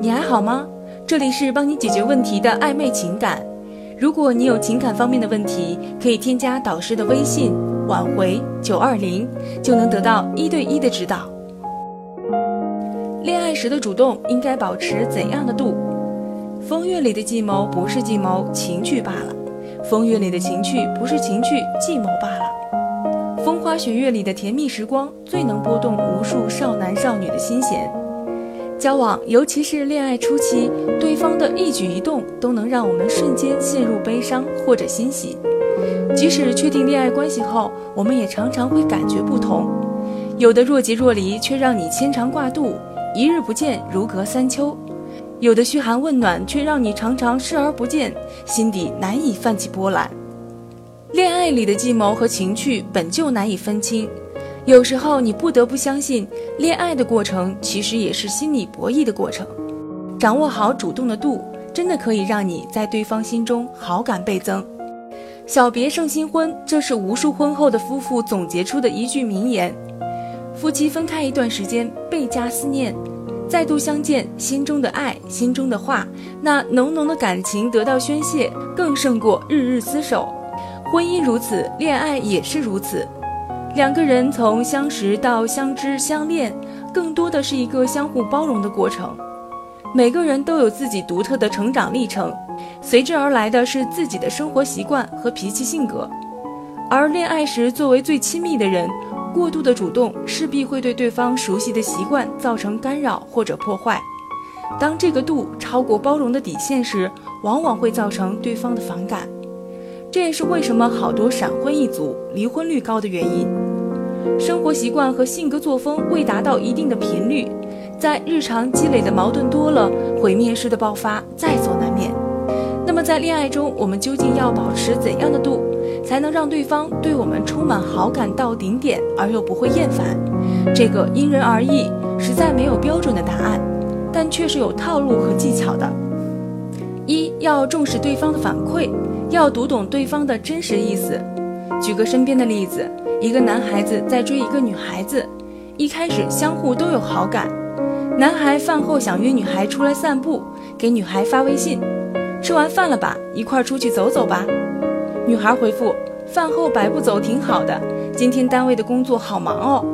你还好吗？这里是帮你解决问题的暧昧情感。如果你有情感方面的问题，可以添加导师的微信“挽回九二零”，就能得到一对一的指导。恋爱时的主动应该保持怎样的度？风月里的计谋不是计谋，情趣罢了；风月里的情趣不是情趣，计谋罢了。风花雪月里的甜蜜时光，最能拨动无数少男少女的心弦。交往，尤其是恋爱初期，对方的一举一动都能让我们瞬间陷入悲伤或者欣喜。即使确定恋爱关系后，我们也常常会感觉不同。有的若即若离，却让你牵肠挂肚，一日不见如隔三秋；有的嘘寒问暖，却让你常常视而不见，心底难以泛起波澜。恋爱里的计谋和情趣本就难以分清。有时候你不得不相信，恋爱的过程其实也是心理博弈的过程。掌握好主动的度，真的可以让你在对方心中好感倍增。小别胜新婚，这是无数婚后的夫妇总结出的一句名言。夫妻分开一段时间，倍加思念；再度相见，心中的爱，心中的话，那浓浓的感情得到宣泄，更胜过日日厮守。婚姻如此，恋爱也是如此。两个人从相识到相知相恋，更多的是一个相互包容的过程。每个人都有自己独特的成长历程，随之而来的是自己的生活习惯和脾气性格。而恋爱时，作为最亲密的人，过度的主动势必会对对方熟悉的习惯造成干扰或者破坏。当这个度超过包容的底线时，往往会造成对方的反感。这也是为什么好多闪婚一族离婚率高的原因。生活习惯和性格作风未达到一定的频率，在日常积累的矛盾多了，毁灭式的爆发在所难免。那么在恋爱中，我们究竟要保持怎样的度，才能让对方对我们充满好感到顶点，而又不会厌烦？这个因人而异，实在没有标准的答案，但却是有套路和技巧的。一要重视对方的反馈。要读懂对方的真实意思。举个身边的例子，一个男孩子在追一个女孩子，一开始相互都有好感。男孩饭后想约女孩出来散步，给女孩发微信：“吃完饭了吧，一块出去走走吧。”女孩回复：“饭后百步走挺好的，今天单位的工作好忙哦。”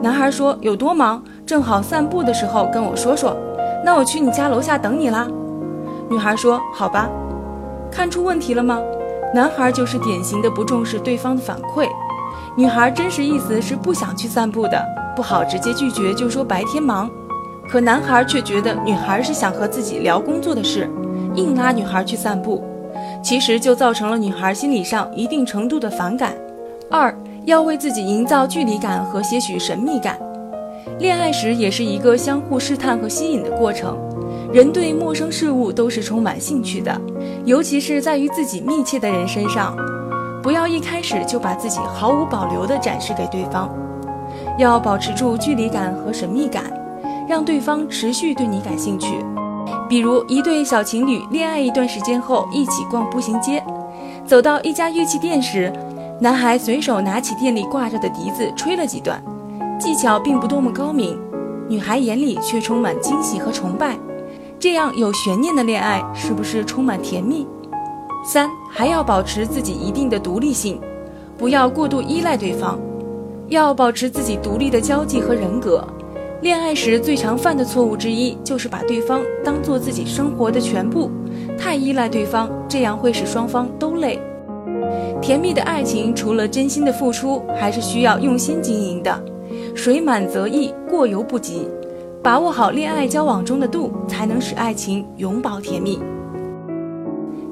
男孩说：“有多忙？正好散步的时候跟我说说，那我去你家楼下等你啦。”女孩说：“好吧。”看出问题了吗？男孩就是典型的不重视对方的反馈。女孩真实意思是不想去散步的，不好直接拒绝，就说白天忙。可男孩却觉得女孩是想和自己聊工作的事，硬拉女孩去散步，其实就造成了女孩心理上一定程度的反感。二要为自己营造距离感和些许神秘感。恋爱时也是一个相互试探和吸引的过程。人对陌生事物都是充满兴趣的，尤其是在与自己密切的人身上，不要一开始就把自己毫无保留地展示给对方，要保持住距离感和神秘感，让对方持续对你感兴趣。比如一对小情侣恋爱一段时间后，一起逛步行街，走到一家乐器店时，男孩随手拿起店里挂着的笛子吹了几段，技巧并不多么高明，女孩眼里却充满惊喜和崇拜。这样有悬念的恋爱是不是充满甜蜜？三还要保持自己一定的独立性，不要过度依赖对方，要保持自己独立的交际和人格。恋爱时最常犯的错误之一就是把对方当做自己生活的全部，太依赖对方，这样会使双方都累。甜蜜的爱情除了真心的付出，还是需要用心经营的，水满则溢，过犹不及。把握好恋爱交往中的度，才能使爱情永葆甜蜜。